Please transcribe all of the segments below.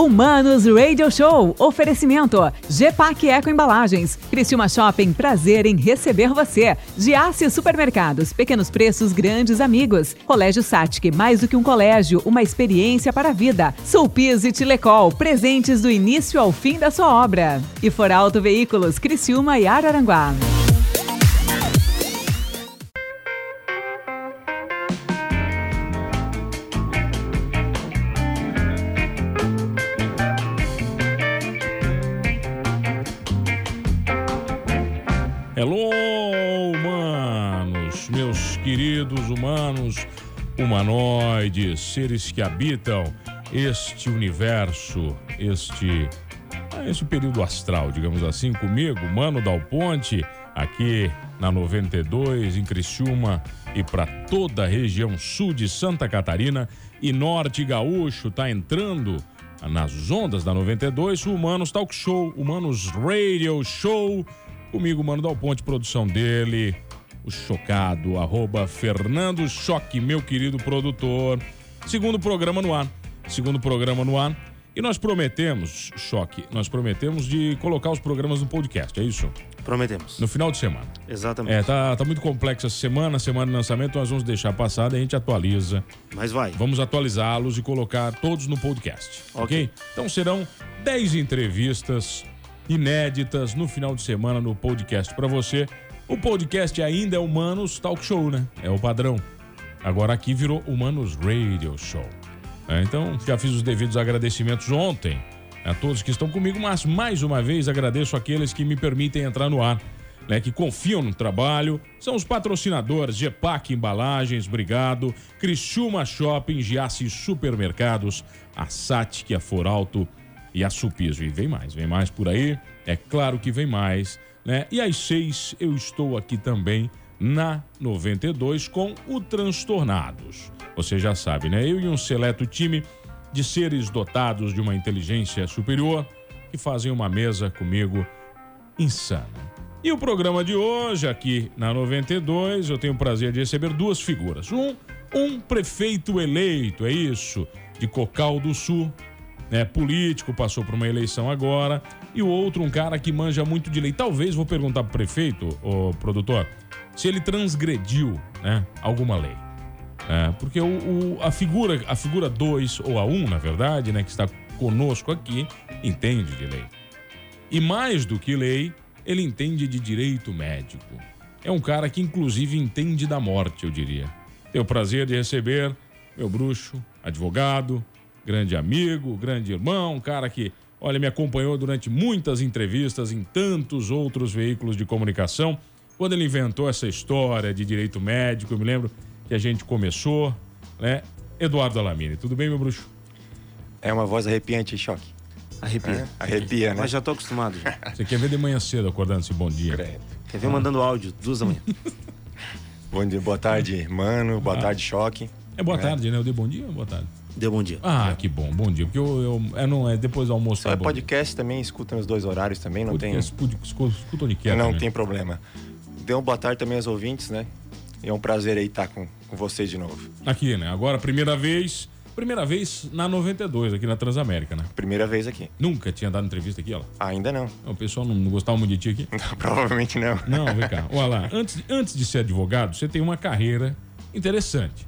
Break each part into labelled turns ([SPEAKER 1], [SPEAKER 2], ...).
[SPEAKER 1] Humanos Radio Show. Oferecimento. GPAC Eco Embalagens. Criciúma Shopping. Prazer em receber você. Giasse Supermercados. Pequenos preços, grandes amigos. Colégio Satic. Mais do que um colégio, uma experiência para a vida. Sulpiz e Tilecol. Presentes do início ao fim da sua obra. E For Auto Veículos. Criciúma e Araranguá.
[SPEAKER 2] Queridos humanos, humanoides, seres que habitam este universo, este, ah, este período astral, digamos assim, comigo, Mano Dal Ponte, aqui na 92, em Criciúma e para toda a região sul de Santa Catarina e norte gaúcho, tá entrando nas ondas da 92, o Humanos Talk Show, Humanos Radio Show, Comigo, Mano Dal Ponte, produção dele, o Chocado, arroba Fernando Choque, meu querido produtor. Segundo programa no ar. Segundo programa no ar. E nós prometemos, Choque, nós prometemos de colocar os programas no podcast, é isso?
[SPEAKER 3] Prometemos.
[SPEAKER 2] No final de semana.
[SPEAKER 3] Exatamente.
[SPEAKER 2] É, tá, tá muito complexo essa semana, semana de lançamento, nós vamos deixar passar e a gente atualiza.
[SPEAKER 3] Mas vai.
[SPEAKER 2] Vamos atualizá-los e colocar todos no podcast, ok?
[SPEAKER 3] Ok.
[SPEAKER 2] Então serão 10 entrevistas inéditas no final de semana no podcast para você. O podcast ainda é Humanos Talk Show, né? É o padrão. Agora aqui virou Humanos Radio Show. É, então, já fiz os devidos agradecimentos ontem a todos que estão comigo, mas mais uma vez agradeço aqueles que me permitem entrar no ar, né, que confiam no trabalho, são os patrocinadores GEPAC Embalagens, obrigado, Criciúma Shopping, Giasse Supermercados, a Satic, a Foralto e a Supiso. E vem mais, vem mais por aí, é claro que vem mais, né? E às seis eu estou aqui também na 92 com o Transtornados. Você já sabe, né? Eu e um seleto time de seres dotados de uma inteligência superior que fazem uma mesa comigo insana. E o programa de hoje, aqui na 92, eu tenho o prazer de receber duas figuras. Um, um prefeito eleito, é isso, de Cocal do Sul, né, político, passou por uma eleição agora, e o outro, um cara que manja muito de lei. Talvez, vou perguntar pro prefeito, o produtor, se ele transgrediu né, alguma lei. É, porque o, o- a figura a figura 2, ou a 1, um, na verdade, né, que está conosco aqui, entende de lei. E mais do que lei, ele entende de direito médico. É um cara que, inclusive, entende da morte, eu diria. Tenho o prazer de receber meu bruxo, advogado, grande amigo, grande irmão, um cara que, olha, me acompanhou durante muitas entrevistas em tantos outros veículos de comunicação. Quando ele inventou essa história de direito médico, eu me lembro que a gente começou, né? Eduardo Alamine, tudo bem, meu bruxo?
[SPEAKER 4] É uma voz arrepiante, choque.
[SPEAKER 3] Arrepia.
[SPEAKER 4] É? Arrepia, né?
[SPEAKER 3] Mas já tô acostumado já.
[SPEAKER 2] Você quer ver de manhã cedo acordando esse bom dia?
[SPEAKER 4] Credo.
[SPEAKER 3] Quer ver mandando áudio, duas da manhã.
[SPEAKER 4] Bom dia, boa tarde, mano. Boa tarde, choque.
[SPEAKER 2] É boa
[SPEAKER 4] É.
[SPEAKER 2] tarde, né? Eu dei bom dia ou boa tarde?
[SPEAKER 3] Deu bom dia.
[SPEAKER 2] Ah, que bom, bom dia. Porque eu, eu é, não, é depois do almoço. É
[SPEAKER 4] é podcast também, escuta nos dois horários também, não
[SPEAKER 2] dia.
[SPEAKER 4] tem.
[SPEAKER 2] Podcast, escu- Escuta onde quer.
[SPEAKER 4] Não
[SPEAKER 2] também.
[SPEAKER 4] tem problema. Dê uma boa tarde também aos ouvintes, né? E é um prazer aí estar com, com vocês de novo.
[SPEAKER 2] Aqui, né? Agora, primeira vez. Primeira vez na 92, aqui na Transamérica, né?
[SPEAKER 4] Primeira vez aqui.
[SPEAKER 2] Nunca tinha dado entrevista aqui, ó.
[SPEAKER 4] Ainda não.
[SPEAKER 2] O pessoal não, não gostava muito de ti aqui.
[SPEAKER 4] Provavelmente não.
[SPEAKER 2] Não, vem cá. Olha lá. Antes, antes de ser advogado, você tem uma carreira interessante.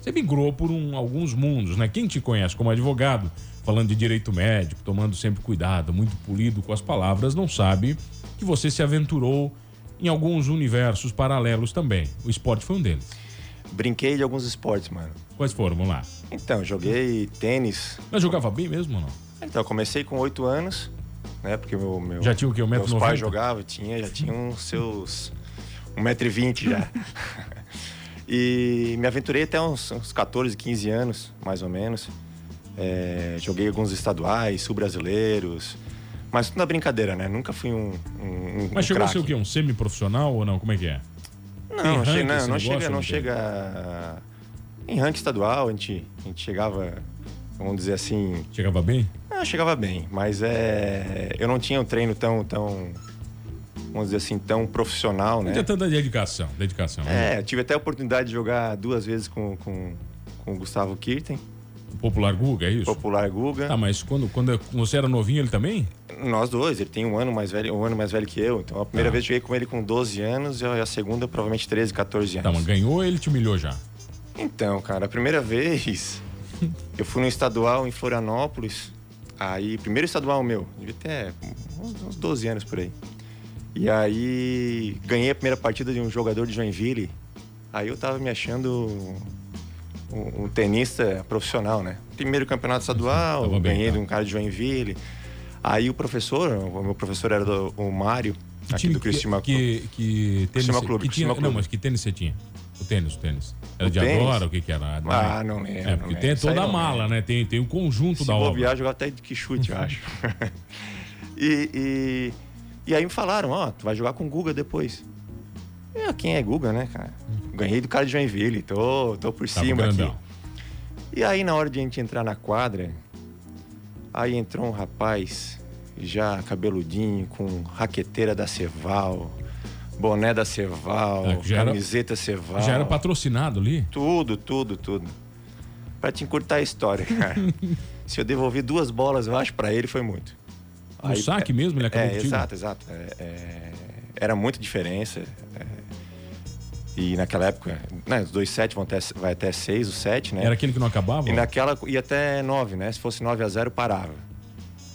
[SPEAKER 2] Você migrou por um- alguns mundos, né? Quem te conhece como advogado, falando de direito médico, tomando sempre cuidado, muito polido com as palavras, não sabe que você se aventurou em alguns universos paralelos também. O esporte foi um deles.
[SPEAKER 4] Brinquei de alguns esportes, mano.
[SPEAKER 2] Quais foram? Vamos lá.
[SPEAKER 4] Então, joguei tênis.
[SPEAKER 2] Mas jogava bem mesmo ou não?
[SPEAKER 4] Então, comecei com oito anos, né? Porque meu, meu,
[SPEAKER 2] Já tinha o quê? Um metro
[SPEAKER 4] meus
[SPEAKER 2] e
[SPEAKER 4] pais
[SPEAKER 2] noventa?
[SPEAKER 4] jogavam, tinha, já tinham uns seus 1,20m já. e me aventurei até uns, uns 14, 15 anos, mais ou menos. É, joguei alguns estaduais, sul-brasileiros. Mas tudo na brincadeira, né? Nunca fui um. um, um
[SPEAKER 2] Mas chegou a ser
[SPEAKER 4] craque.
[SPEAKER 2] o quê? Um semi-profissional ou não? Como é que é?
[SPEAKER 4] Não, não,
[SPEAKER 2] ranking
[SPEAKER 4] chega, não, não chega, não
[SPEAKER 2] não
[SPEAKER 4] chega. Em ranking estadual, a gente, a gente chegava, vamos dizer assim,
[SPEAKER 2] Chegava bem?
[SPEAKER 4] Ah, chegava bem, mas é, eu não tinha um treino tão, tão, vamos dizer assim, tão profissional,
[SPEAKER 2] Não
[SPEAKER 4] né?
[SPEAKER 2] tinha tanta dedicação. Dedicação. né?
[SPEAKER 4] É, tive até a oportunidade de jogar duas vezes com, com, com o Gustavo Kirten,
[SPEAKER 2] Popular Guga, é isso?
[SPEAKER 4] Popular Guga.
[SPEAKER 2] Tá, mas quando, quando você era novinho, ele também?
[SPEAKER 4] Nós dois, ele tem um ano mais velho, um ano mais velho que eu. Então a primeira
[SPEAKER 2] Tá.
[SPEAKER 4] vez eu joguei com ele com 12 anos e a segunda provavelmente 13, 14 anos.
[SPEAKER 2] Tá, mas ganhou ou ele te humilhou já?
[SPEAKER 4] Então, cara, a primeira vez eu fui no estadual em Florianópolis. Aí, primeiro estadual meu, devia ter uns uns 12 anos por aí. E aí, ganhei a primeira partida de um jogador de Joinville. Aí eu tava me achando um, um tenista profissional, né? Primeiro campeonato estadual,
[SPEAKER 2] bem,
[SPEAKER 4] ganhei
[SPEAKER 2] tá.
[SPEAKER 4] de um cara de Joinville. Aí o professor, o meu professor era do, o Mário,
[SPEAKER 2] Que
[SPEAKER 4] aqui do Criciúma
[SPEAKER 2] que, que tênis,
[SPEAKER 4] Criciúma Clube,
[SPEAKER 2] que tinha,
[SPEAKER 4] Criciúma
[SPEAKER 2] Não,
[SPEAKER 4] Clube.
[SPEAKER 2] mas que tênis você tinha? O tênis, o tênis. Era
[SPEAKER 4] O
[SPEAKER 2] de
[SPEAKER 4] tênis?
[SPEAKER 2] agora? O que que era?
[SPEAKER 4] Ah, não lembro.
[SPEAKER 2] É, porque
[SPEAKER 4] lembro.
[SPEAKER 2] tem
[SPEAKER 4] Isso aí
[SPEAKER 2] toda a mala, né? Tem, tem o conjunto
[SPEAKER 4] Se
[SPEAKER 2] da obra.
[SPEAKER 4] bobear, jogar até de que chute, eu acho. e, e, e aí me falaram, ó, tu vai jogar com o Guga depois. Eu, quem é Guga, né, cara? Ganhei do cara de Joinville, tô, tô por
[SPEAKER 2] Tava
[SPEAKER 4] cima
[SPEAKER 2] grandão.
[SPEAKER 4] aqui. E aí, na hora de a gente entrar na quadra, aí entrou um rapaz, já cabeludinho, com raqueteira da Ceval, boné da Ceval,
[SPEAKER 2] que já era-
[SPEAKER 4] camiseta Ceval.
[SPEAKER 2] Já era patrocinado ali?
[SPEAKER 4] Tudo, tudo, tudo. Pra te encurtar a história, cara. Se eu devolvi duas bolas, eu acho, pra ele foi muito.
[SPEAKER 2] No saque mesmo, ele acabou
[SPEAKER 4] É,
[SPEAKER 2] contigo?
[SPEAKER 4] exato, exato. É, é, era muita diferença. é. e naquela época, né, os dois sete vão até, vai até seis, o sete, né?
[SPEAKER 2] Era aquele que não acabava?
[SPEAKER 4] E naquela ia até nove, né? Se fosse 9 a 0 parava.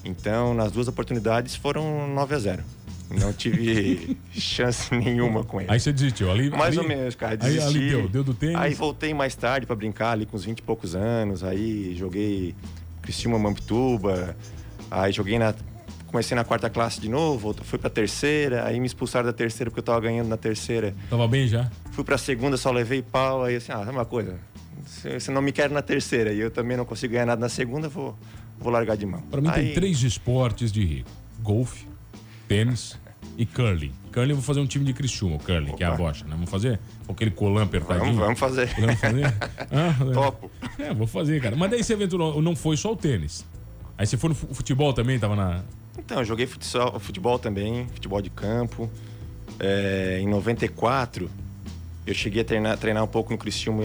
[SPEAKER 4] Então, nas duas oportunidades foram 9 a 0 Não tive chance nenhuma com ele.
[SPEAKER 2] Aí você desistiu. Ali,
[SPEAKER 4] Mais
[SPEAKER 2] ali-
[SPEAKER 4] ou menos, cara.
[SPEAKER 2] Aí,
[SPEAKER 4] Desisti.
[SPEAKER 2] ali deu, deu do tênis.
[SPEAKER 4] Aí voltei mais tarde pra brincar ali com uns 20 e poucos anos. Aí joguei Criciúma Mampituba. Aí joguei na. Comecei na quarta classe de novo, fui pra terceira, aí me expulsaram da terceira porque eu tava ganhando na terceira.
[SPEAKER 2] Tava bem já.
[SPEAKER 4] Fui pra segunda, só levei pau, aí assim, ah, sabe uma coisa? Você não me quer na terceira e eu também não consigo ganhar nada na segunda, vou, vou largar de mão.
[SPEAKER 2] Pra mim tem
[SPEAKER 4] Aí-
[SPEAKER 2] três esportes de rico: golfe, tênis e curling. Curling eu vou fazer um time de Criciúma, o curling, que é a
[SPEAKER 4] Opa.
[SPEAKER 2] bocha, né? Vamos fazer com aquele colã apertadinho.
[SPEAKER 4] Vamos, vamos fazer.
[SPEAKER 2] Podemos fazer? Ah,
[SPEAKER 4] Topo.
[SPEAKER 2] É, vou fazer, cara. Mas daí você aventurou, não foi só o tênis. Aí você foi no fu- futebol também, tava na.
[SPEAKER 4] Então, eu joguei futsal, futebol também, futebol de campo. É, em 94, eu cheguei a treinar, treinar um pouco no Criciúma,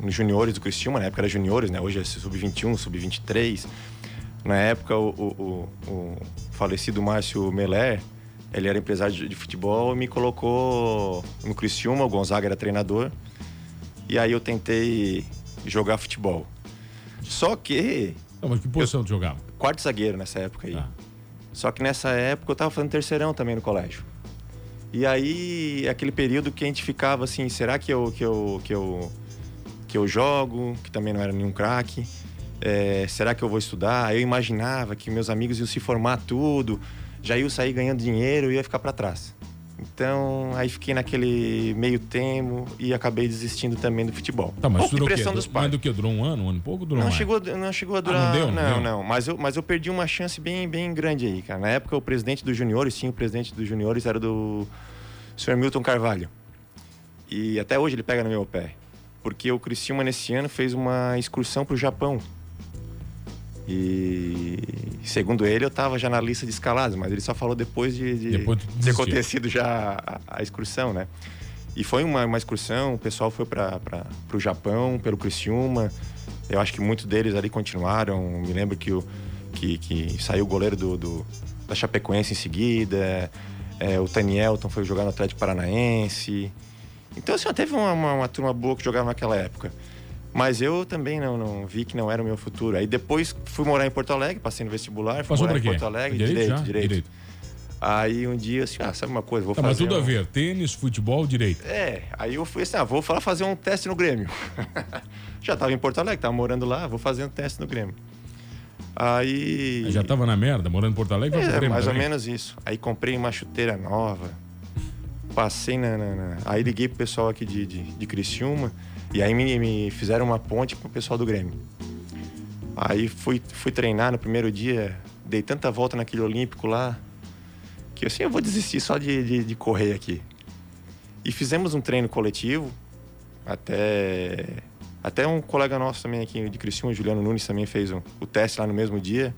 [SPEAKER 4] nos juniores do Criciúma, na época era juniores, né? Hoje é sub-21, sub-23. Na época, o, o- o- o falecido Márcio Meller, ele era empresário de, de futebol e me colocou no Criciúma, o Gonzaga era treinador. E aí eu tentei jogar futebol. Só que,
[SPEAKER 2] Não, mas que posição tu jogava?
[SPEAKER 4] quarto zagueiro nessa época aí.
[SPEAKER 2] Tá.
[SPEAKER 4] Só que nessa época eu tava fazendo terceirão também no colégio. E aí, aquele período que a gente ficava assim, será que eu, que eu, que eu, que eu jogo? Que também não era nenhum craque. É, será que eu vou estudar? Eu imaginava que meus amigos iam se formar tudo, já iam sair ganhando dinheiro e ia ficar para trás. Então, aí fiquei naquele meio termo e acabei desistindo também do futebol.
[SPEAKER 2] Tá, mas durou o quê?
[SPEAKER 4] pressão dos
[SPEAKER 2] Mas
[SPEAKER 4] pais.
[SPEAKER 2] do que? Durou um ano, um ano e pouco? Durou
[SPEAKER 4] Não
[SPEAKER 2] mais?
[SPEAKER 4] chegou, não chegou a
[SPEAKER 2] Ah,
[SPEAKER 4] durar.
[SPEAKER 2] não deu, não
[SPEAKER 4] não,
[SPEAKER 2] deu?
[SPEAKER 4] não. Mas eu, mas eu perdi uma chance bem, bem grande aí, cara. Na época, o presidente dos juniores, sim, o presidente dos juniores era do Sr. Milton Carvalho. E até hoje ele pega no meu pé. Porque o Criciúma, nesse ano, fez uma excursão pro Japão. E segundo ele, eu tava já na lista de escalados, mas ele só falou depois de, de,
[SPEAKER 2] Depois
[SPEAKER 4] de
[SPEAKER 2] desistiu.
[SPEAKER 4] acontecido já a, a excursão, né? E foi uma, uma excursão, o pessoal foi para o Japão, pelo Criciúma. Eu acho que muitos deles ali continuaram. Me lembro que, o, que, que saiu o goleiro do, do- da Chapecoense em seguida. É, o Tanielton foi jogar no Atlético Paranaense. Então, assim, teve uma, uma, uma turma boa que jogava naquela época. Mas eu também não, não vi que não era o meu futuro. Aí depois fui morar em Porto Alegre, passei no vestibular, fui
[SPEAKER 2] Passou
[SPEAKER 4] morar em? Porto Alegre,
[SPEAKER 2] Direito,
[SPEAKER 4] direito,
[SPEAKER 2] já?
[SPEAKER 4] direito, Aí um dia, assim, ah, sabe uma coisa, vou
[SPEAKER 2] Tá, mas
[SPEAKER 4] fazer
[SPEAKER 2] tudo a
[SPEAKER 4] um-
[SPEAKER 2] ver. Tênis, futebol, direito.
[SPEAKER 4] é, aí eu fui assim, ah, vou falar fazer um teste no Grêmio. Já tava em Porto Alegre, tava morando lá, vou fazer um teste no Grêmio. Aí.
[SPEAKER 2] Já tava na merda, morando em Porto Alegre,
[SPEAKER 4] É,
[SPEAKER 2] Grêmio
[SPEAKER 4] mais ou menos isso. Aí comprei uma chuteira nova, passei na. na- na- Aí liguei pro pessoal aqui de, de, de Criciúma e aí me, me fizeram uma ponte pro pessoal do Grêmio. Aí fui, fui treinar no primeiro dia, dei tanta volta naquele Olímpico lá, que assim eu vou desistir só de, de, de correr aqui. E fizemos um treino coletivo, até. Até um colega nosso também aqui de Criciúma, o Juliano Nunes, também fez um- o teste lá no mesmo dia.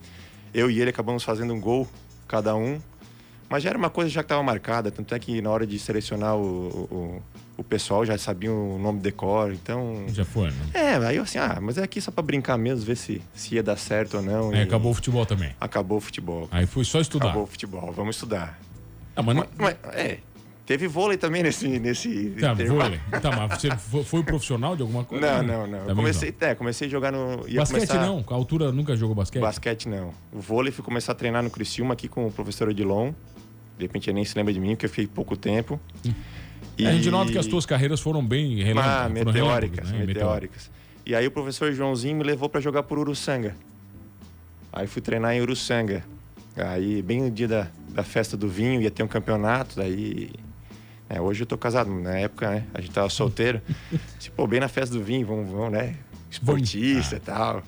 [SPEAKER 4] Eu e ele acabamos fazendo um gol, cada um. Mas já era uma coisa já que estava marcada, tanto é que na hora de selecionar o, o, o pessoal já sabiam o nome de decor, então...
[SPEAKER 2] Já foi, né?
[SPEAKER 4] É, aí eu assim, ah, mas é aqui só para brincar mesmo, ver se, se ia dar certo ou não.
[SPEAKER 2] Aí
[SPEAKER 4] e
[SPEAKER 2] acabou o futebol também.
[SPEAKER 4] Acabou o futebol.
[SPEAKER 2] Aí foi só estudar.
[SPEAKER 4] Acabou o futebol, vamos estudar.
[SPEAKER 2] Ah, mas não...
[SPEAKER 4] Mas, mas, é, teve vôlei também nesse... nesse
[SPEAKER 2] Tá,
[SPEAKER 4] intervalo.
[SPEAKER 2] vôlei. Tá, mas você foi, profissional de alguma coisa?
[SPEAKER 4] Não, não, não.
[SPEAKER 2] Também
[SPEAKER 4] comecei, é, comecei a jogar no...
[SPEAKER 2] Basquete
[SPEAKER 4] começar...
[SPEAKER 2] não? A altura nunca jogou basquete?
[SPEAKER 4] Basquete não. O vôlei fui começar a treinar no Criciúma aqui com o professor Odilon. De repente ele nem se lembra de mim, porque eu fiquei pouco tempo.
[SPEAKER 2] É, a gente nota que as tuas carreiras foram bem relâmpagos.
[SPEAKER 4] Ah,
[SPEAKER 2] foram
[SPEAKER 4] meteóricas,
[SPEAKER 2] né?
[SPEAKER 4] meteóricas. E aí o professor Joãozinho me levou para jogar por Uruçanga. Aí fui treinar em Uruçanga. Aí, bem no dia da, da festa do vinho, ia ter um campeonato, daí... é, hoje eu tô casado, na época, né? A gente tava solteiro. tipo, pô, bem na festa do vinho, vamos, vamos né? Esportista e tal.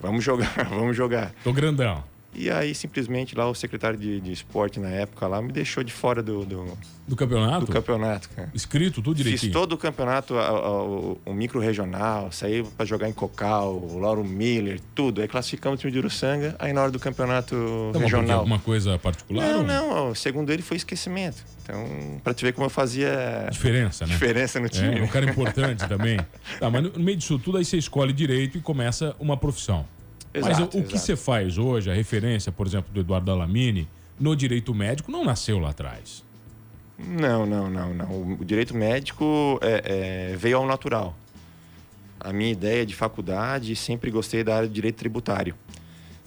[SPEAKER 4] Vamos jogar, vamos jogar.
[SPEAKER 2] Tô grandão.
[SPEAKER 4] E aí, simplesmente, lá o secretário de, de esporte na época lá me deixou de fora do, do,
[SPEAKER 2] Do campeonato?
[SPEAKER 4] do campeonato, cara.
[SPEAKER 2] Escrito tudo
[SPEAKER 4] Fiz
[SPEAKER 2] direitinho.
[SPEAKER 4] todo o campeonato, a- a- o, o micro-regional, saí para jogar em Cocal, o Lauro Miller, tudo. Aí classificamos o time de Uruçanga, aí na hora do campeonato
[SPEAKER 2] porque
[SPEAKER 4] regional.
[SPEAKER 2] Alguma coisa particular?
[SPEAKER 4] Não,
[SPEAKER 2] ou
[SPEAKER 4] não, segundo ele foi esquecimento. Então, para te ver como eu fazia
[SPEAKER 2] Diferença, né?
[SPEAKER 4] diferença no time.
[SPEAKER 2] É, um cara importante também. Tá, mas no meio disso tudo, aí você escolhe direito e começa uma profissão. Mas
[SPEAKER 4] Exato,
[SPEAKER 2] o, o que você faz hoje, a referência, por exemplo, do Eduardo Alamini, no direito médico, não nasceu lá atrás.
[SPEAKER 4] Não, não, não, não. O direito médico é, é, veio ao natural. A minha ideia de faculdade, sempre gostei da área de direito tributário.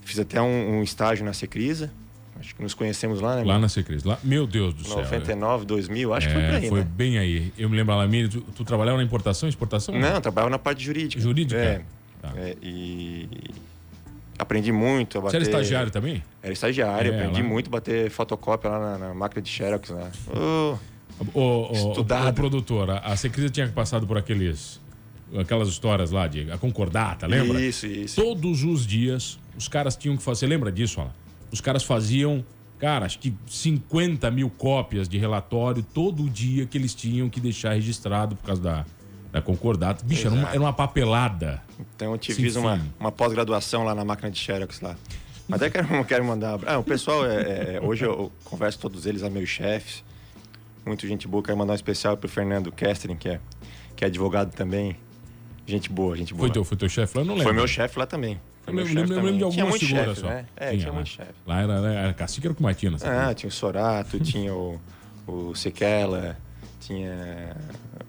[SPEAKER 4] Fiz até um, um estágio na Secrisa. Acho que nos conhecemos lá, né?
[SPEAKER 2] Lá na Secris. Lá, meu Deus do céu.
[SPEAKER 4] 99, 2000, acho
[SPEAKER 2] é,
[SPEAKER 4] que foi por aí,
[SPEAKER 2] foi
[SPEAKER 4] né?
[SPEAKER 2] bem aí. Eu me lembro, Alamini, tu, tu trabalhava na importação exportação?
[SPEAKER 4] Não, eu trabalhava na parte jurídica.
[SPEAKER 2] Jurídica?
[SPEAKER 4] É.
[SPEAKER 2] Tá.
[SPEAKER 4] É, e aprendi muito a
[SPEAKER 2] Você
[SPEAKER 4] bater...
[SPEAKER 2] era estagiário também?
[SPEAKER 4] Era estagiário,
[SPEAKER 2] É,
[SPEAKER 4] aprendi
[SPEAKER 2] lá.
[SPEAKER 4] muito a bater fotocópia lá na, na máquina de Xerox lá. Ô,
[SPEAKER 2] O, o,
[SPEAKER 4] Estudado.
[SPEAKER 2] o, produtor, a, a Secrisa tinha passado por aqueles, aquelas histórias lá de a concordata, lembra?
[SPEAKER 4] Isso, isso.
[SPEAKER 2] Todos os dias, os caras tinham que fazer. Você lembra disso, Alan? Os caras faziam, cara, acho que 50 mil cópias de relatório todo dia que eles tinham que deixar registrado por causa da, da concordata. Bicho, era uma, era uma papelada.
[SPEAKER 4] Então eu te
[SPEAKER 2] Sim,
[SPEAKER 4] fiz uma, uma pós-graduação lá na máquina de Xerox lá. Até quero, quero mandar. Ah, o pessoal, é, é, hoje eu converso com todos eles, é meus chefes. Muito gente boa. Quero mandar um especial pro Fernando Kestrin, que é, que é advogado também. Gente boa, gente boa.
[SPEAKER 2] Foi teu, foi teu chefe lá? Eu não lembro.
[SPEAKER 4] Foi meu chefe lá também. Foi
[SPEAKER 2] Eu
[SPEAKER 4] meu
[SPEAKER 2] lembro,
[SPEAKER 4] chefe
[SPEAKER 2] lembro, de.
[SPEAKER 4] Tinha
[SPEAKER 2] algumas figuras
[SPEAKER 4] chefes,
[SPEAKER 2] só.
[SPEAKER 4] né? É, tinha,
[SPEAKER 2] lá.
[SPEAKER 4] muito chefe.
[SPEAKER 2] Lá era, era, era cacique, era com Matina.
[SPEAKER 4] Ah, tinha o Sorato, tinha o, o Sequela, tinha.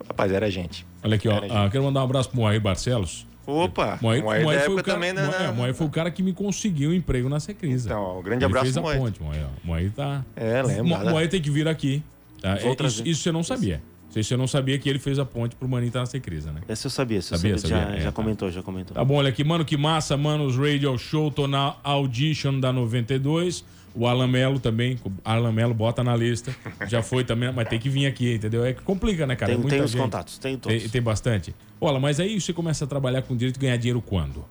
[SPEAKER 4] Rapaz, era gente.
[SPEAKER 2] Olha aqui, ó. Ah, quero mandar um abraço pro Moair Barcelos.
[SPEAKER 4] Opa!
[SPEAKER 2] Moair,
[SPEAKER 4] Moair
[SPEAKER 2] Moair foi,
[SPEAKER 4] época
[SPEAKER 2] o cara,
[SPEAKER 4] também, né?
[SPEAKER 2] Moair,
[SPEAKER 4] né?
[SPEAKER 2] Moair foi o cara que me conseguiu um emprego na Secrisa.
[SPEAKER 4] Então, ó, um grande
[SPEAKER 2] Ele
[SPEAKER 4] abraço
[SPEAKER 2] fez
[SPEAKER 4] pro
[SPEAKER 2] a
[SPEAKER 4] Moair.
[SPEAKER 2] ponte, Moair. Moair tá...
[SPEAKER 4] É, lembro.
[SPEAKER 2] Mo-
[SPEAKER 4] nada.
[SPEAKER 2] Moair tem que vir aqui. Tá? É. Isso, isso você não sabia. Isso você não sabia que ele fez a ponte pro Maninho estar na Secrisa, né?
[SPEAKER 3] Essa eu sabia, essa eu
[SPEAKER 2] Sabia,
[SPEAKER 3] sabia,
[SPEAKER 2] sabia,
[SPEAKER 3] já,
[SPEAKER 2] é,
[SPEAKER 3] já
[SPEAKER 2] tá.
[SPEAKER 3] comentou, já comentou.
[SPEAKER 2] Tá bom, olha aqui, mano, que massa, Manos Radio Show, tô na Audition da 92. O Alan Melo também, o Alan Melo bota na lista. Já foi também, mas tem que vir aqui, entendeu? É que complica, né, cara?
[SPEAKER 3] Tem,
[SPEAKER 2] É muita
[SPEAKER 3] tem os
[SPEAKER 2] gente.
[SPEAKER 3] contatos, tem todos.
[SPEAKER 2] Tem, tem bastante. Olha, mas aí você começa a trabalhar com direito e ganhar dinheiro quando?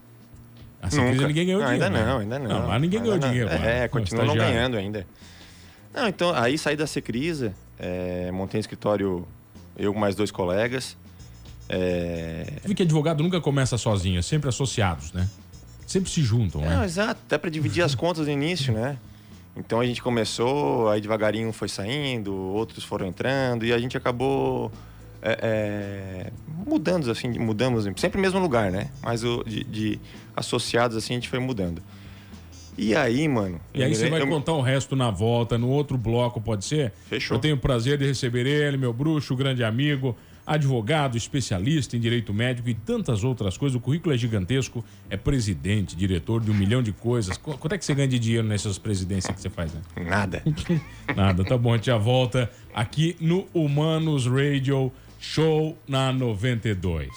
[SPEAKER 2] A Secrisa
[SPEAKER 4] Nunca.
[SPEAKER 2] ninguém ganhou
[SPEAKER 4] Não,
[SPEAKER 2] dinheiro.
[SPEAKER 4] Ainda
[SPEAKER 2] né?
[SPEAKER 4] não, ainda não.
[SPEAKER 2] Não, lá ninguém
[SPEAKER 4] Ainda
[SPEAKER 2] ganhou
[SPEAKER 4] não.
[SPEAKER 2] dinheiro.
[SPEAKER 4] É,
[SPEAKER 2] Não,
[SPEAKER 4] continua não ganhando ainda. Não, então, aí saí da Secrisa, é, montei um escritório, eu com mais dois colegas. É...
[SPEAKER 2] Vê que advogado nunca começa sozinho, é sempre associados, né? Sempre se juntam,
[SPEAKER 4] Não,
[SPEAKER 2] né?
[SPEAKER 4] exato, até para dividir as contas no início, né? Então a gente começou, aí devagarinho foi saindo, outros foram entrando e a gente acabou é, é, mudando, assim, mudamos, sempre no mesmo lugar, né? Mas o, de, de associados, assim, a gente foi mudando. E aí, mano...
[SPEAKER 2] E aí você vai
[SPEAKER 4] eu
[SPEAKER 2] contar o resto na volta, no outro bloco, pode ser?
[SPEAKER 4] Fechou.
[SPEAKER 2] Eu tenho o prazer de receber ele, meu bruxo, grande amigo, advogado, especialista em direito médico e tantas outras coisas. O currículo é gigantesco, é presidente, diretor de um milhão de coisas. Qu- Quanto é que você ganha de dinheiro nessas presidências que você faz, né?
[SPEAKER 4] Nada.
[SPEAKER 2] Nada, tá bom, a gente já volta aqui no Humanos Radio Show na 92.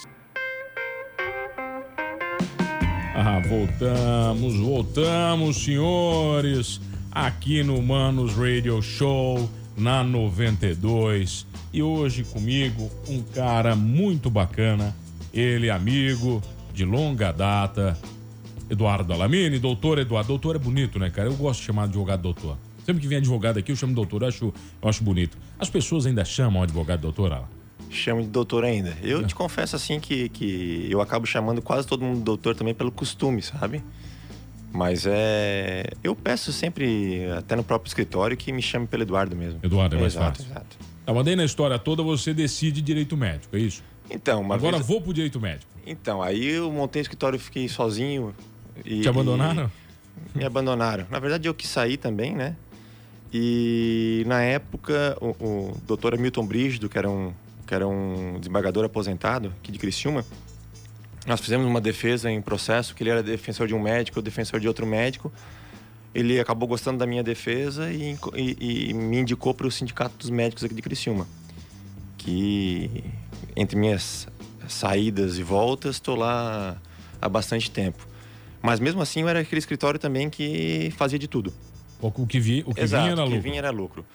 [SPEAKER 2] Ah, voltamos, voltamos, senhores, aqui no Humanos Radio Show na 92. E hoje comigo um cara muito bacana, ele amigo de longa data, Eduardo Alamini, doutor Eduardo. Doutor é bonito, né, cara? Eu gosto de chamar de advogado doutor. Sempre que vem advogado aqui, eu chamo doutor, eu acho, eu acho bonito. As pessoas ainda chamam advogado doutor, Alan?
[SPEAKER 4] Chamo de doutor ainda. Eu te confesso, assim, que, que eu acabo chamando quase todo mundo doutor também pelo costume, sabe? Mas é. Eu peço sempre, até no próprio escritório, que me chame pelo Eduardo mesmo.
[SPEAKER 2] Eduardo, é mais
[SPEAKER 4] exato,
[SPEAKER 2] fácil.
[SPEAKER 4] exato.
[SPEAKER 2] Tá, mas daí na história toda você decide direito médico, é isso?
[SPEAKER 4] Então, uma
[SPEAKER 2] Agora
[SPEAKER 4] vez...
[SPEAKER 2] vou pro direito médico.
[SPEAKER 4] Então, aí eu montei o escritório, fiquei sozinho. E,
[SPEAKER 2] Te abandonaram?
[SPEAKER 4] e me abandonaram. Na verdade, eu quis sair também, né? E na época, o, o doutor Hamilton Brígido, que era um, que era um desembargador aposentado aqui de Criciúma, nós fizemos uma defesa em processo, que ele era defensor de um médico, eu defensor de outro médico. Ele acabou gostando da minha defesa e, e, e me indicou para o Sindicato dos Médicos aqui de Criciúma. Que entre minhas saídas e voltas, estou lá há bastante tempo. Mas mesmo assim, eu era aquele escritório também que fazia de tudo.
[SPEAKER 2] O que, vi, o que
[SPEAKER 4] Exato,
[SPEAKER 2] vinha era
[SPEAKER 4] o que
[SPEAKER 2] lucro.
[SPEAKER 4] vinha era lucro.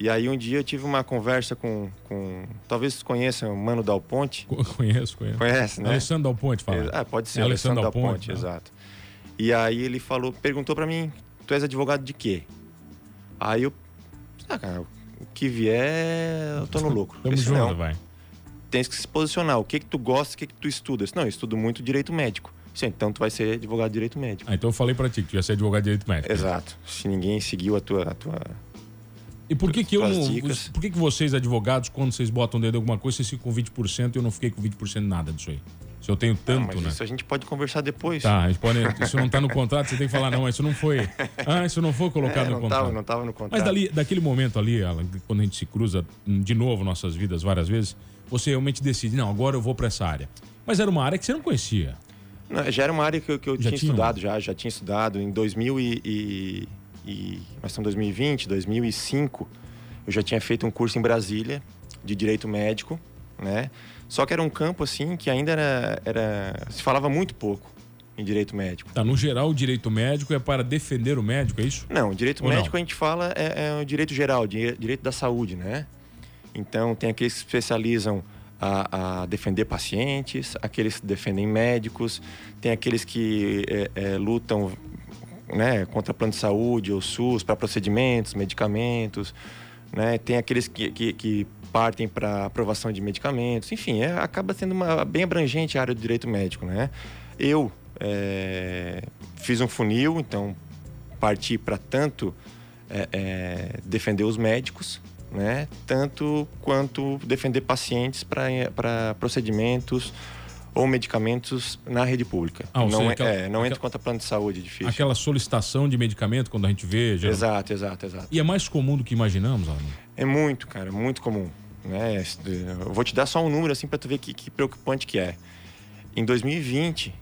[SPEAKER 4] E aí um dia eu tive uma conversa com, com talvez vocês conheçam o Mano Dal Ponte.
[SPEAKER 2] Co- Conheço, conheço.
[SPEAKER 4] Conhece, né?
[SPEAKER 2] Alessandro Dal Ponte fala.
[SPEAKER 4] Ah, pode ser,
[SPEAKER 2] É
[SPEAKER 4] Alessandro
[SPEAKER 2] Alessandro
[SPEAKER 4] Dal
[SPEAKER 2] Ponte,
[SPEAKER 4] Ponte,
[SPEAKER 2] né?
[SPEAKER 4] exato. E aí ele falou, perguntou pra mim, tu és advogado de quê? Aí eu, ah, cara, o que vier, eu tô no lucro.
[SPEAKER 2] Tamo
[SPEAKER 4] Esse
[SPEAKER 2] junto,
[SPEAKER 4] não,
[SPEAKER 2] vai.
[SPEAKER 4] tens que se posicionar. O que que tu gosta, o que que tu estuda? Disse, Não, eu estudo muito direito médico. Sim, então tu vai ser advogado de direito médico.
[SPEAKER 2] Ah, então eu falei pra ti que tu ia ser advogado de direito médico.
[SPEAKER 4] Exato. Se ninguém seguiu a tua, a tua
[SPEAKER 2] E por que que eu não...
[SPEAKER 4] dicas.
[SPEAKER 2] Por que que vocês, advogados, quando vocês botam dedo em alguma coisa, vocês ficam com 20% e eu não fiquei com 20% nada disso aí? Se eu tenho tanto, né?
[SPEAKER 4] isso a gente pode conversar depois.
[SPEAKER 2] Tá, a gente pode... Isso não tá no contrato, você tem que falar, não, isso não foi... Ah, isso não foi colocado
[SPEAKER 4] É,
[SPEAKER 2] no
[SPEAKER 4] não
[SPEAKER 2] contrato.
[SPEAKER 4] tava, não tava no contrato.
[SPEAKER 2] Mas dali, daquele momento ali, quando a gente se cruza hum, de novo nossas vidas várias vezes, você realmente decide, não, agora eu vou pra essa área. Mas era uma área que você não conhecia.
[SPEAKER 4] Não, já era uma área que eu, que eu tinha
[SPEAKER 2] tinha
[SPEAKER 4] estudado, já, já tinha estudado. Em 2000 e, e, e- Nós estamos em 2020, 2005. Eu já tinha feito um curso em Brasília de Direito Médico, né? Só que era um campo, assim, que ainda era... era se falava muito pouco em Direito Médico.
[SPEAKER 2] Tá, no geral, o direito médico é para defender o médico, é isso?
[SPEAKER 4] Não, direito
[SPEAKER 2] Ou não?
[SPEAKER 4] médico a gente fala é, é o direito geral, di- direito da saúde, né? Então tem aqueles que se especializam a, a defender pacientes, aqueles que defendem médicos, tem aqueles que é, é, lutam né, contra plano de saúde ou SUS para procedimentos, medicamentos, né? Tem aqueles que, que, que partem para aprovação de medicamentos, enfim, é, acaba sendo uma bem abrangente a área do direito médico, né? Eu é, fiz um funil, então parti para tanto é, é, defender os médicos, né? Tanto quanto defender pacientes para procedimentos ou medicamentos na rede pública.
[SPEAKER 2] Ah,
[SPEAKER 4] não
[SPEAKER 2] seja,
[SPEAKER 4] é,
[SPEAKER 2] aquela-
[SPEAKER 4] é, não
[SPEAKER 2] aquela-
[SPEAKER 4] entra contra plano de saúde, é difícil.
[SPEAKER 2] Aquela solicitação de medicamento, quando a gente vê.
[SPEAKER 4] Exato, exato, exato.
[SPEAKER 2] E é mais comum do que imaginamos, Alan?
[SPEAKER 4] É muito, cara, muito comum. Né? Eu vou te dar só um número assim para tu ver que, que preocupante que é. Em 2020,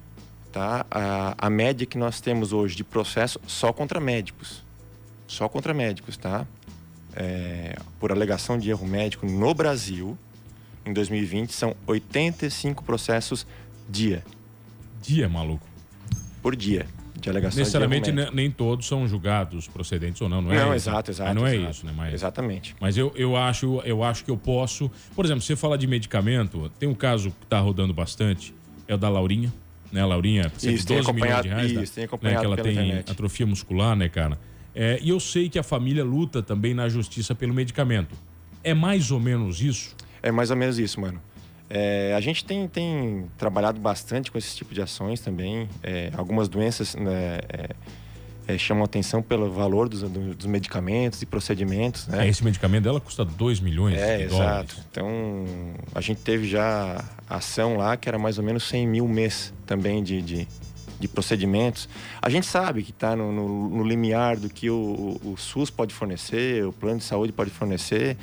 [SPEAKER 4] tá? A, a média que nós temos hoje de processo só contra médicos, só contra médicos, tá? É, por alegação de erro médico no Brasil, em 2020 são 85 processos dia
[SPEAKER 2] Dia, maluco.
[SPEAKER 4] por dia de alegação
[SPEAKER 2] Necessariamente
[SPEAKER 4] de médico.
[SPEAKER 2] nem todos são julgados procedentes ou não, não é
[SPEAKER 4] Não,
[SPEAKER 2] isso?
[SPEAKER 4] exato, exato.
[SPEAKER 2] Mas não é
[SPEAKER 4] exato.
[SPEAKER 2] isso, né? Mas,
[SPEAKER 4] Exatamente.
[SPEAKER 2] mas eu, eu, acho, eu acho que eu posso. Por exemplo, você fala de medicamento, tem um caso que tá rodando bastante, é o da Laurinha. Né, a Laurinha,
[SPEAKER 4] Isso, tem
[SPEAKER 2] 12 milhões de reais.
[SPEAKER 4] isso, tem
[SPEAKER 2] né,
[SPEAKER 4] acompanhado
[SPEAKER 2] que ela tem
[SPEAKER 4] internet.
[SPEAKER 2] atrofia muscular, né, cara? É, e eu sei que a família luta também na justiça pelo medicamento. É mais ou menos isso?
[SPEAKER 4] É mais ou menos isso, mano. É, a gente tem, tem trabalhado bastante com esse tipo de ações também. É, algumas doenças né, é, é, chamam atenção pelo valor dos, do- dos medicamentos e procedimentos, né?
[SPEAKER 2] Esse medicamento dela custa 2 milhões
[SPEAKER 4] É,
[SPEAKER 2] de
[SPEAKER 4] exato.
[SPEAKER 2] dólares.
[SPEAKER 4] Então, a gente teve já ação lá que era mais ou menos 100 mil mês também de, de, de procedimentos. A gente sabe que está no, no, no limiar do que o, o, o SUS pode fornecer, o plano de saúde pode fornecer,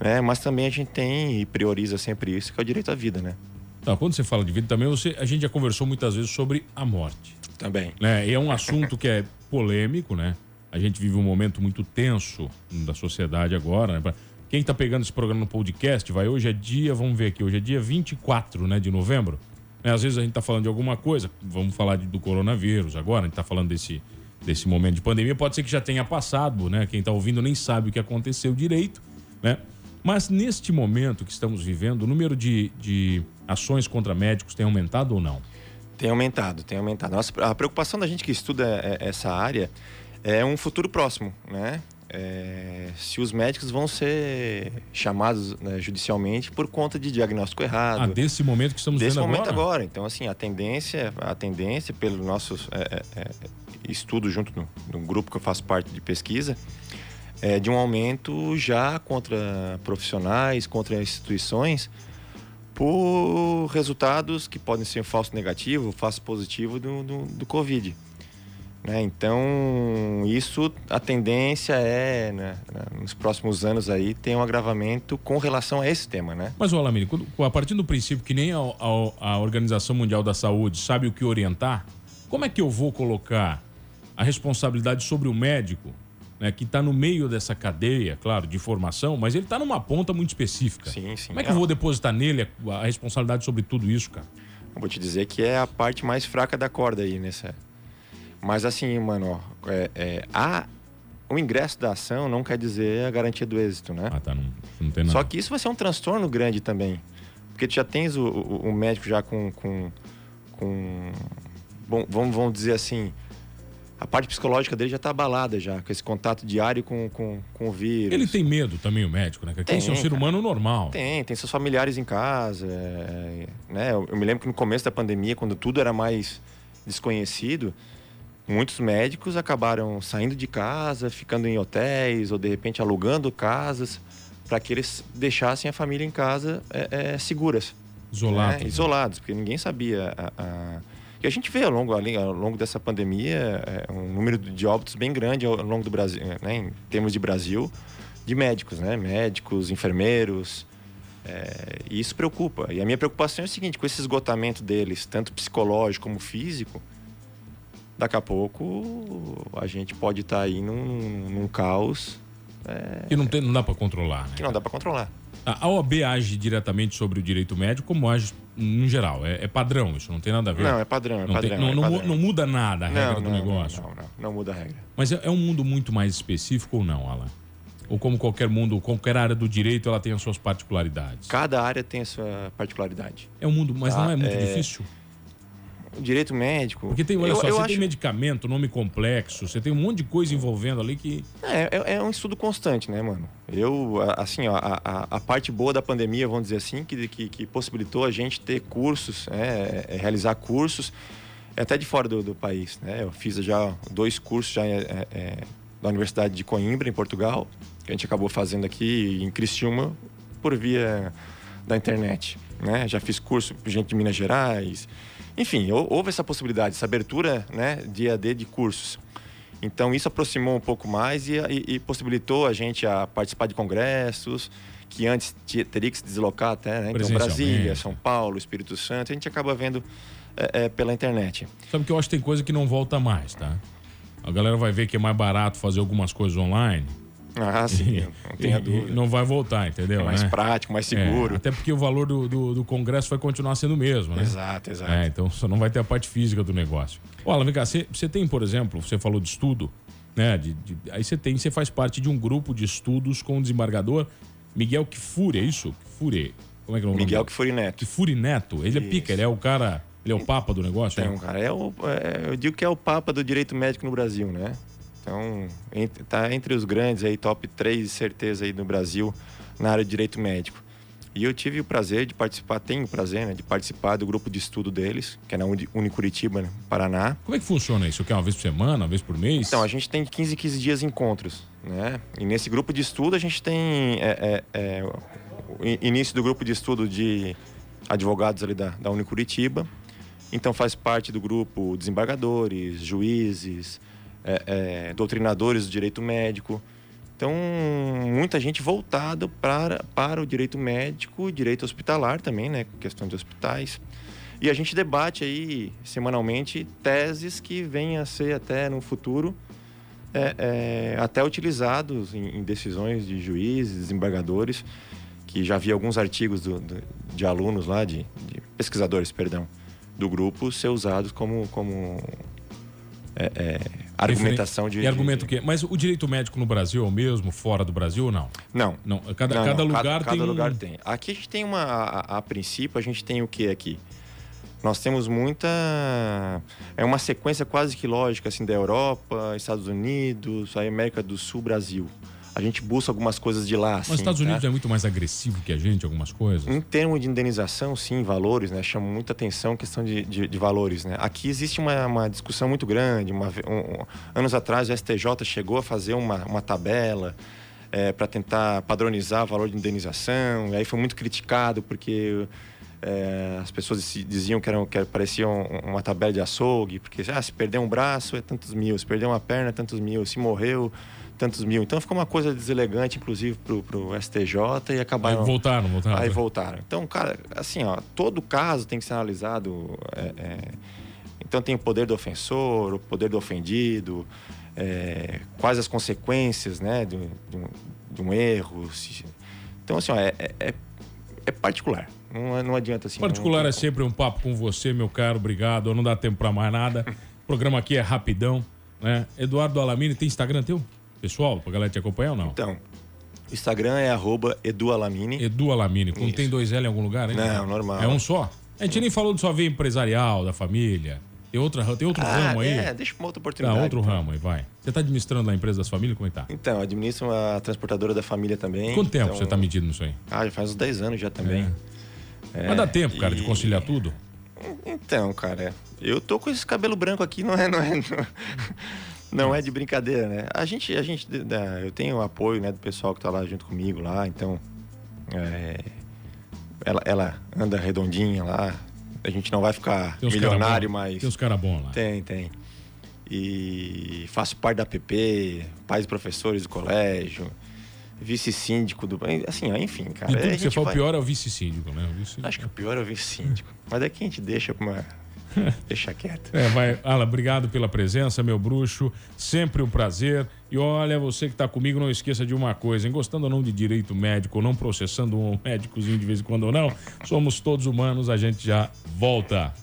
[SPEAKER 4] né? Mas também a gente tem e prioriza sempre isso, que é o direito à vida, né?
[SPEAKER 2] Tá, quando você fala de vida também, você, a gente já conversou muitas vezes sobre a morte.
[SPEAKER 4] Também.
[SPEAKER 2] né? E é um assunto que é polêmico, né? A gente vive um momento muito tenso da sociedade agora, né? Quem tá pegando esse programa no podcast, vai, hoje é dia, vamos ver aqui, hoje é dia 24, né, de novembro. Né, Às vezes a gente tá falando de alguma coisa, vamos falar de- do coronavírus agora, a gente tá falando desse, desse momento de pandemia, pode ser que já tenha passado, né? Quem tá ouvindo nem sabe o que aconteceu direito, né? Mas neste momento que estamos vivendo, o número de, de ações contra médicos tem aumentado ou não?
[SPEAKER 4] Tem aumentado, tem aumentado. Nossa, a preocupação da gente que estuda é, essa área é um futuro próximo, né? é, se os médicos vão ser chamados né, judicialmente por conta de diagnóstico errado.
[SPEAKER 2] Ah, desse momento que estamos
[SPEAKER 4] desse
[SPEAKER 2] vendo
[SPEAKER 4] momento
[SPEAKER 2] agora?
[SPEAKER 4] agora. Então, assim, a tendência, a tendência pelo nosso é, é, é, estudo junto no, no grupo que eu faço parte de pesquisa, é de um aumento já contra profissionais, contra instituições, por resultados que podem ser falso negativo, falso positivo do, do, do Covid. Né? Então, isso, a tendência é, né, nos próximos anos aí, tem um agravamento com relação a esse tema, né?
[SPEAKER 2] Mas, Alamir, a partir do princípio que nem a, a, a Organização Mundial da Saúde sabe o que orientar, como é que eu vou colocar a responsabilidade sobre o médico né, que está no meio dessa cadeia, claro, de formação, mas ele está numa ponta muito específica.
[SPEAKER 4] Sim, sim.
[SPEAKER 2] Como é que eu vou depositar nele a, a responsabilidade sobre tudo isso, cara?
[SPEAKER 4] Eu vou te dizer que é a parte mais fraca da corda aí nessa. Mas assim, mano, ó, é, é, a, o ingresso da ação não quer dizer a garantia do êxito, né?
[SPEAKER 2] Ah, tá. Não, não tem nada.
[SPEAKER 4] Só que isso vai ser um transtorno grande também. Porque tu já tens o, o, o médico já com. com, com bom, vamos, vamos dizer assim, a parte psicológica dele já está abalada já, com esse contato diário com, com, com o vírus.
[SPEAKER 2] Ele tem medo também, o médico, né? Que tem, é um ser humano normal.
[SPEAKER 4] Tem, tem seus familiares em casa. É, né? Eu, eu, me lembro que no começo da pandemia, quando tudo era mais desconhecido, muitos médicos acabaram saindo de casa, ficando em hotéis ou de repente alugando casas para que eles deixassem a família em casa é, seguras.
[SPEAKER 2] Isolados.
[SPEAKER 4] Né? Isolados, porque ninguém sabia a, a e a gente vê ao longo, ao longo dessa pandemia é, um número de óbitos bem grande ao longo do Brasil, né, em termos de Brasil, de médicos, né? Médicos, enfermeiros. É, e isso preocupa. E a minha preocupação é o seguinte: com esse esgotamento deles, tanto psicológico como físico, daqui a pouco a gente pode estar tá aí num, num caos. É,
[SPEAKER 2] que não, tem, não dá para controlar, né?
[SPEAKER 4] Que não dá para controlar.
[SPEAKER 2] A OAB age diretamente sobre o direito médico, como age no geral? É, é, padrão, isso não tem nada a ver?
[SPEAKER 4] Não, é padrão, é
[SPEAKER 2] não
[SPEAKER 4] padrão.
[SPEAKER 2] Tem, não,
[SPEAKER 4] é
[SPEAKER 2] não,
[SPEAKER 4] padrão.
[SPEAKER 2] não, muda nada a regra
[SPEAKER 4] não,
[SPEAKER 2] do negócio?
[SPEAKER 4] Não, não, não, muda a regra.
[SPEAKER 2] Mas é, é, um mundo muito mais específico ou não, Alan? Ou como qualquer mundo, qualquer área do direito, ela tem as suas particularidades?
[SPEAKER 4] Cada área tem a sua particularidade.
[SPEAKER 2] É um mundo, mas
[SPEAKER 4] tá?
[SPEAKER 2] não é muito
[SPEAKER 4] é...
[SPEAKER 2] difícil?
[SPEAKER 4] Direito médico.
[SPEAKER 2] Porque tem, olha
[SPEAKER 4] eu,
[SPEAKER 2] só,
[SPEAKER 4] eu
[SPEAKER 2] você
[SPEAKER 4] acho...
[SPEAKER 2] tem medicamento, nome complexo, você tem um monte de coisa envolvendo ali que.
[SPEAKER 4] É, é, é um estudo constante, né, mano? Eu, assim, ó, a, a, a, parte boa da pandemia, vamos dizer assim, que, que, que possibilitou a gente ter cursos, é, é, realizar cursos, até de fora do, do, país, né? Eu fiz já dois cursos já da Universidade de Coimbra, em Portugal, que a gente acabou fazendo aqui em Criciúma por via da internet, né? Já fiz curso gente de Minas Gerais. Enfim, houve essa possibilidade, essa abertura né, de AD de cursos. Então, isso aproximou um pouco mais e, e, e possibilitou a gente a participar de congressos, que antes teria que se deslocar até, né? Então, Brasília, São Paulo, Espírito Santo, a gente acaba vendo é, é, pela internet.
[SPEAKER 2] Sabe que eu acho que tem coisa que não volta mais, tá? A galera vai ver que é mais barato fazer algumas coisas online.
[SPEAKER 4] Ah, sim, não tenha
[SPEAKER 2] e,
[SPEAKER 4] dúvida.
[SPEAKER 2] não vai voltar, entendeu?
[SPEAKER 4] É mais
[SPEAKER 2] né?
[SPEAKER 4] prático, mais seguro.
[SPEAKER 2] É, até porque o valor do, do, do, Congresso vai continuar sendo o mesmo, né?
[SPEAKER 4] Exato, exato.
[SPEAKER 2] É, então você não vai ter a parte física do negócio. Olha, vem cá, você, você tem, por exemplo, você falou de estudo, né? De, de, aí você tem, você faz parte de um grupo de estudos com o desembargador Miguel Kifuri, é isso? Kifuri. Como é que é o nome?
[SPEAKER 4] Miguel Kifuri Neto.
[SPEAKER 2] Kifuri Neto. Ele é pica, ele é o cara. Ele é o papa do negócio?
[SPEAKER 4] Então, cara, é o, é, eu digo que é o papa do direito médico no Brasil, né? Então, está entre os grandes aí, top 3 de certeza aí no Brasil na área de direito médico. E eu tive o prazer de participar, tenho o prazer, né, de participar do grupo de estudo deles, que é na Unicuritiba, né, Paraná.
[SPEAKER 2] Como é que funciona isso? Que é uma vez por semana, uma vez por mês?
[SPEAKER 4] Então, a gente tem 15 15 dias encontros, né? E nesse grupo de estudo a gente tem é, é, é, o início do grupo de estudo de advogados ali da, da Unicuritiba. Então faz parte do grupo desembargadores, juízes, é, é, doutrinadores do direito médico. Então, muita gente voltada para, para o direito médico direito hospitalar também, né? Questão de hospitais. E a gente debate aí semanalmente teses que venham a ser até no futuro é, é, até utilizados em, em, decisões de juízes, desembargadores, que já vi alguns artigos do, do, de alunos lá, de, de, pesquisadores, perdão, do grupo ser usados como, como é, é, argumentação de.
[SPEAKER 2] E argumento
[SPEAKER 4] de,
[SPEAKER 2] o quê? Mas o direito médico no Brasil é o mesmo, fora do Brasil ou não?
[SPEAKER 4] Não.
[SPEAKER 2] Não. Cada,
[SPEAKER 4] não,
[SPEAKER 2] cada
[SPEAKER 4] não.
[SPEAKER 2] lugar
[SPEAKER 4] cada,
[SPEAKER 2] tem.
[SPEAKER 4] Cada lugar tem. Aqui a gente tem uma. A, a, princípio, a gente tem o que aqui? Nós temos muita. É uma sequência quase que lógica, assim, da Europa, Estados Unidos, América do Sul, Brasil. A gente busca algumas coisas de lá.
[SPEAKER 2] Mas
[SPEAKER 4] assim,
[SPEAKER 2] os Estados
[SPEAKER 4] tá?
[SPEAKER 2] Unidos é muito mais agressivo que a gente, algumas coisas.
[SPEAKER 4] Em termos de indenização, sim, valores, né? Chama muita atenção a questão de, de, de valores, né? Aqui existe uma, uma discussão muito grande. Uma, um- anos atrás, o STJ chegou a fazer uma, uma tabela para tentar padronizar o valor de indenização. E aí foi muito criticado porque é, as pessoas diziam que, eram, que parecia um- uma tabela de açougue, porque ah, se perder um braço é tantos mil, se perder uma perna é tantos mil, se morreu tantos mil. Então ficou uma coisa deselegante, inclusive, pro, pro STJ e
[SPEAKER 2] Aí
[SPEAKER 4] acabaram...
[SPEAKER 2] voltaram, voltaram.
[SPEAKER 4] Aí voltaram. Então, cara, assim, ó, todo caso tem que ser analisado. é, é, então tem o poder do ofensor, o poder do ofendido, é, quais as consequências, né, de, um- de um, de um erro. se- então, assim, ó, é- é- é particular. Não, não adianta assim.
[SPEAKER 2] Particular é sempre um papo com você, meu caro. Obrigado. Não dá tempo pra mais nada. O programa aqui é rapidão, né? Eduardo Alamini, tem Instagram teu? Pessoal, pra galera te acompanhar ou não?
[SPEAKER 4] Então, o Instagram é arroba edualamini.
[SPEAKER 2] Edu Alamini. Não
[SPEAKER 4] Isso.
[SPEAKER 2] tem dois L em algum lugar, hein?
[SPEAKER 4] Não, normal.
[SPEAKER 2] É um só? A gente nem falou de sua vida empresarial, da família. Tem, outra, tem outro
[SPEAKER 4] Ah,
[SPEAKER 2] ramo aí?
[SPEAKER 4] é, deixa uma outra
[SPEAKER 2] Tá,
[SPEAKER 4] oportunidade.
[SPEAKER 2] outro
[SPEAKER 4] então.
[SPEAKER 2] ramo aí, vai. Você tá administrando a empresa das famílias? Como é que tá?
[SPEAKER 4] Então, administro a transportadora da família também.
[SPEAKER 2] Quanto tempo
[SPEAKER 4] então,
[SPEAKER 2] você tá medindo nisso aí?
[SPEAKER 4] Ah, já faz uns 10 anos já também. É,
[SPEAKER 2] Mas dá tempo, cara, de
[SPEAKER 4] e-
[SPEAKER 2] conciliar tudo?
[SPEAKER 4] Então, cara, eu tô com esse cabelo branco aqui, não é, não é, não, não é de brincadeira, né? A gente, a gente, da- eu tenho o apoio, né, do pessoal que tá lá junto comigo lá, então, é, ela, ela anda redondinha lá. A gente não vai ficar milionário, mas
[SPEAKER 2] Tem uns caras bons lá.
[SPEAKER 4] tem, tem. E faço parte da PP, pais e professores do colégio, vice-síndico do, assim, ó, enfim, cara.
[SPEAKER 2] De tudo
[SPEAKER 4] a
[SPEAKER 2] que você fala, o
[SPEAKER 4] vai-
[SPEAKER 2] pior é o vice-síndico, né? O vice
[SPEAKER 4] Acho que o pior é o vice-síndico. Mas daqui a gente deixa pra uma... deixa quieto.
[SPEAKER 2] É, vai. Alan, obrigado pela presença, meu bruxo. Sempre um prazer. E olha, você que tá comigo, não esqueça de uma coisa, hein? Gostando ou não de direito médico, ou não processando um médicozinho de vez em quando ou não, somos todos humanos, a gente já volta.